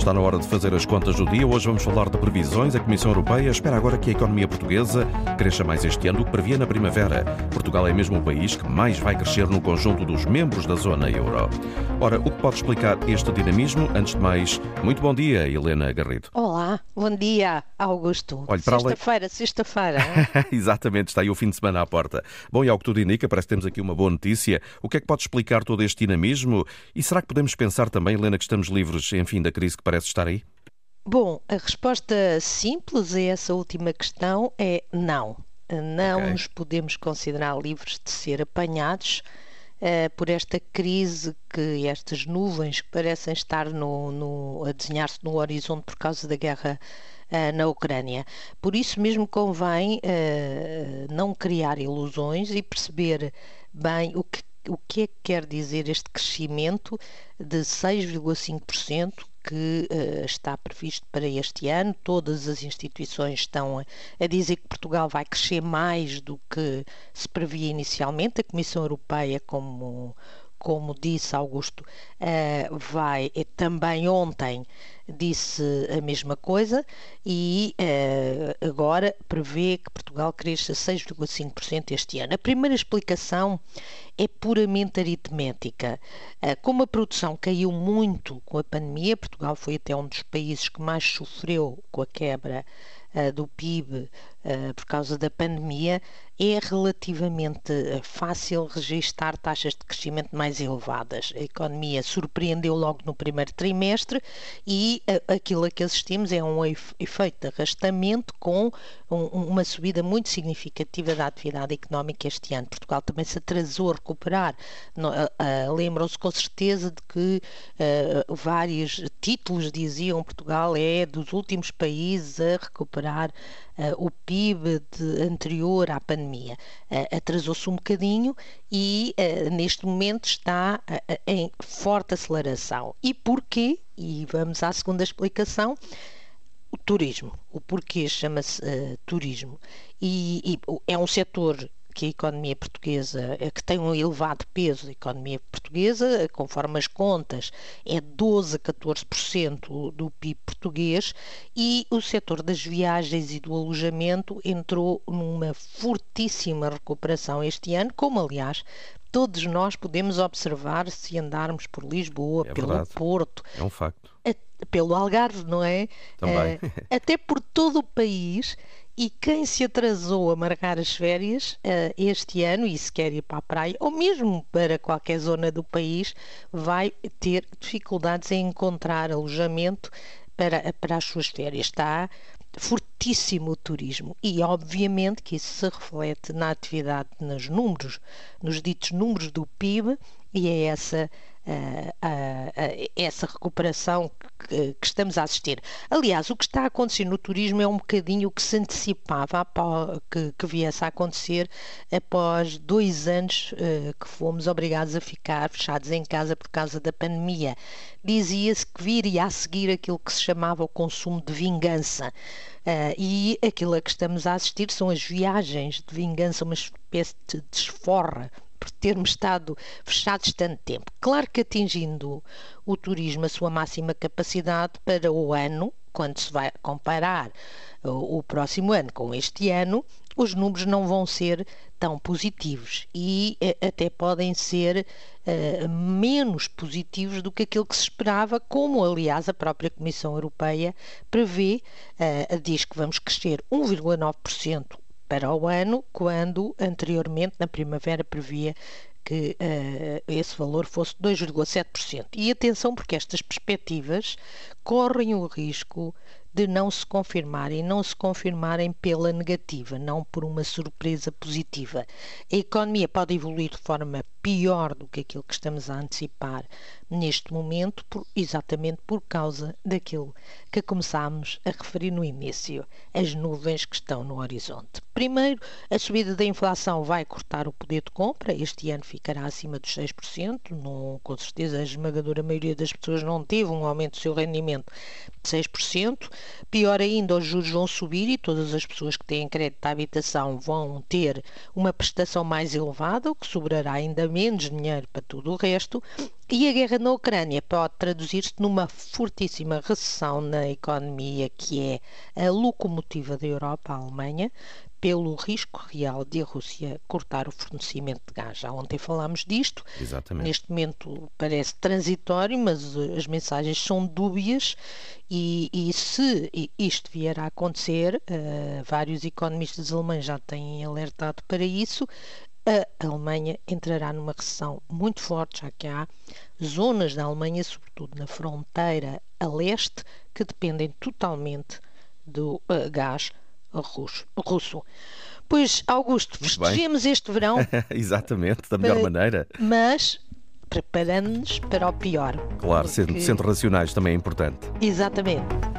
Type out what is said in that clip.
Está na hora de fazer as contas do dia. Hoje vamos falar de previsões. A Comissão Europeia espera agora que a economia portuguesa cresça mais este ano do que previa na primavera. Portugal é mesmo o país que mais vai crescer no conjunto dos membros da zona euro. Ora, o que pode explicar este dinamismo? Antes de mais, muito bom dia, Helena Garrido. Olá, bom dia, Augusto. Sexta-feira, sexta-feira. Exatamente, está aí o fim de semana à porta. Bom, e ao que tudo indica, parece que temos aqui uma boa notícia. O que é que pode explicar todo este dinamismo? E será que podemos pensar também, Helena, que estamos livres, enfim, da crise que parece estar aí? Bom, a resposta simples a essa última questão é não. Não okay. nos podemos considerar livres de ser apanhados uh, por esta crise que estas nuvens que parecem estar no, no a desenhar-se no horizonte por causa da guerra uh, na Ucrânia. Por isso mesmo convém uh, não criar ilusões e perceber bem o que o que é que quer dizer este crescimento de 6,5% que uh, está previsto para este ano. Todas as instituições estão a, a, dizer que Portugal vai crescer mais do que se previa inicialmente. A Comissão Europeia, como, como disse Augusto, uh, vai eh, também ontem disse a mesma coisa e uh, agora prevê que Portugal cresça 6,5% este ano. A primeira explicação é puramente aritmética. Como a produção caiu muito com a pandemia, Portugal foi até um dos países que mais sofreu com a quebra do PIB por causa da pandemia, é relativamente fácil registar taxas de crescimento mais elevadas. A economia surpreendeu logo no primeiro trimestre e aquilo a que assistimos é um efeito de arrastamento com um, uma subida muito significativa da atividade económica este ano. Portugal também se atrasou a recuperar. Lembram-se com certeza de que uh, vários títulos diziam Portugal é dos últimos países a recuperar o PIB de, anterior à pandemia. Atrasou-se um bocadinho e neste momento está em forte aceleração. E porquê? E vamos à segunda explicação. O turismo. O porquê chama-se uh, turismo. E, e, é um setor que a economia portuguesa, eh, que tem um elevado peso da economia portuguesa, conforme as contas, é 12 a 14% do PIB português e o setor das viagens e do alojamento entrou numa fortíssima recuperação este ano, como aliás todos nós podemos observar se andarmos por Lisboa, é pelo verdade. Porto. É um facto. A, pelo Algarve, não é? Também. Uh, até por todo o país. E quem se atrasou a marcar as férias uh, este ano e se quer ir para a praia, ou mesmo para qualquer zona do país, vai ter dificuldades em encontrar alojamento para, para as suas férias. Está fortíssimo o turismo e obviamente que isso se reflete na atividade, nos números, nos ditos números do PIB e é essa essa recuperação que, estamos a assistir. Aliás, o que está a acontecer no turismo é um bocadinho o que se antecipava que, viesse a acontecer após dois anos uh, que fomos obrigados a ficar fechados em casa por causa da pandemia. Dizia-se que viria a seguir aquilo que se chamava o consumo de vingança. Uh, e aquilo a que estamos a assistir são as viagens de vingança, uma espécie de desforra por termos estado fechados tanto tempo. Claro que atingindo o turismo a sua máxima capacidade para o ano, quando se vai comparar o, o próximo ano com este ano, os números não vão ser tão positivos e eh, até podem ser uh, menos positivos do que aquilo que se esperava, como aliás a própria Comissão Europeia prevê, uh, diz que vamos crescer 1,9% para o ano, quando anteriormente, na primavera, previa que uh, esse valor fosse 2,7%. E atenção, porque estas perspectivas correm o risco de não se confirmarem, não se confirmarem pela negativa, não por uma surpresa positiva. A economia pode evoluir de forma pior do que aquilo que estamos a antecipar neste momento, por, exatamente por causa daquilo que começámos a referir no início, as nuvens que estão no horizonte. Primeiro, a subida da inflação vai cortar o poder de compra, este ano ficará acima dos 6%, não, com certeza a esmagadora maioria das pessoas não teve um aumento do seu rendimento rendimento 6%. Pior ainda, os juros vão subir e todas as pessoas que têm crédito à habitação vão ter uma prestação mais elevada, o que sobrará ainda menos dinheiro para tudo o resto. E a guerra na Ucrânia pode traduzir-se numa fortíssima recessão na economia que é a locomotiva da Europa, a Alemanha, pelo risco real de a Rússia cortar o fornecimento de gás. Já ontem falámos disto. Exatamente. Neste momento parece transitório, mas as mensagens são dúbias e, e se isto vier a acontecer, uh, vários economistas alemães já têm alertado para isso, a Alemanha entrará numa recessão muito forte, já que há zonas da Alemanha, sobretudo na fronteira a leste, que dependem totalmente do uh, gás russo. russo. Pois, Augusto, festejemos este verão. Exatamente, da melhor maneira. Mas preparando-nos para o pior. Claro, porque... sendo, sendo racionais também é importante. Exatamente.